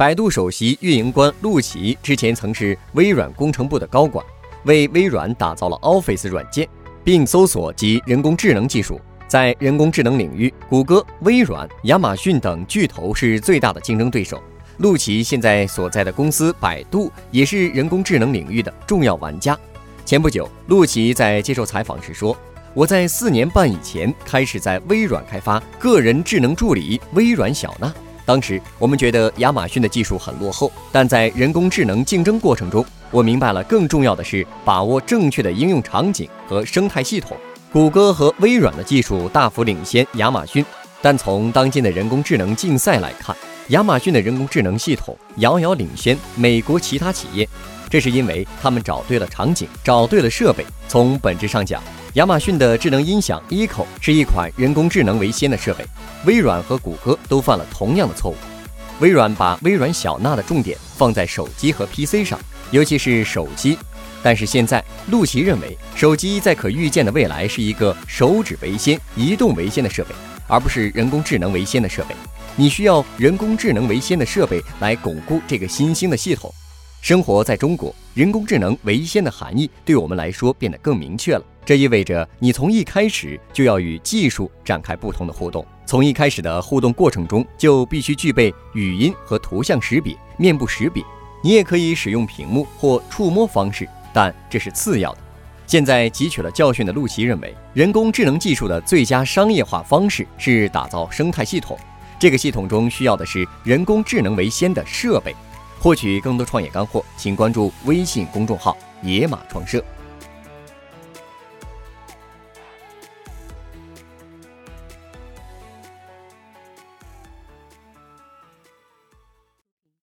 百度首席运营官陆琪之前曾是微软工程部的高管，为微软打造了 Office 软件，并搜索及人工智能技术。在人工智能领域，谷歌、微软、亚马逊等巨头是最大的竞争对手。陆琪现在所在的公司百度也是人工智能领域的重要玩家。前不久，陆琪在接受采访时说：“我在四年半以前开始在微软开发个人智能助理微软小娜。当时我们觉得亚马逊的技术很落后，但在人工智能竞争过程中，我明白了更重要的是把握正确的应用场景和生态系统。谷歌和微软的技术大幅领先亚马逊，但从当今的人工智能竞赛来看，亚马逊的人工智能系统遥遥领先美国其他企业。这是因为他们找对了场景，找对了设备。从本质上讲，亚马逊的智能音响 Echo 是一款人工智能为先的设备。微软和谷歌都犯了同样的错误。微软把微软小娜的重点放在手机和 PC 上，尤其是手机。但是现在，陆琪认为，手机在可预见的未来是一个手指为先、移动为先的设备，而不是人工智能为先的设备。你需要人工智能为先的设备来巩固这个新兴的系统。生活在中国，人工智能为先的含义对我们来说变得更明确了。这意味着你从一开始就要与技术展开不同的互动，从一开始的互动过程中就必须具备语音和图像识别、面部识别。你也可以使用屏幕或触摸方式，但这是次要的。现在汲取了教训的陆琪认为，人工智能技术的最佳商业化方式是打造生态系统，这个系统中需要的是人工智能为先的设备。获取更多创业干货，请关注微信公众号“野马创社”。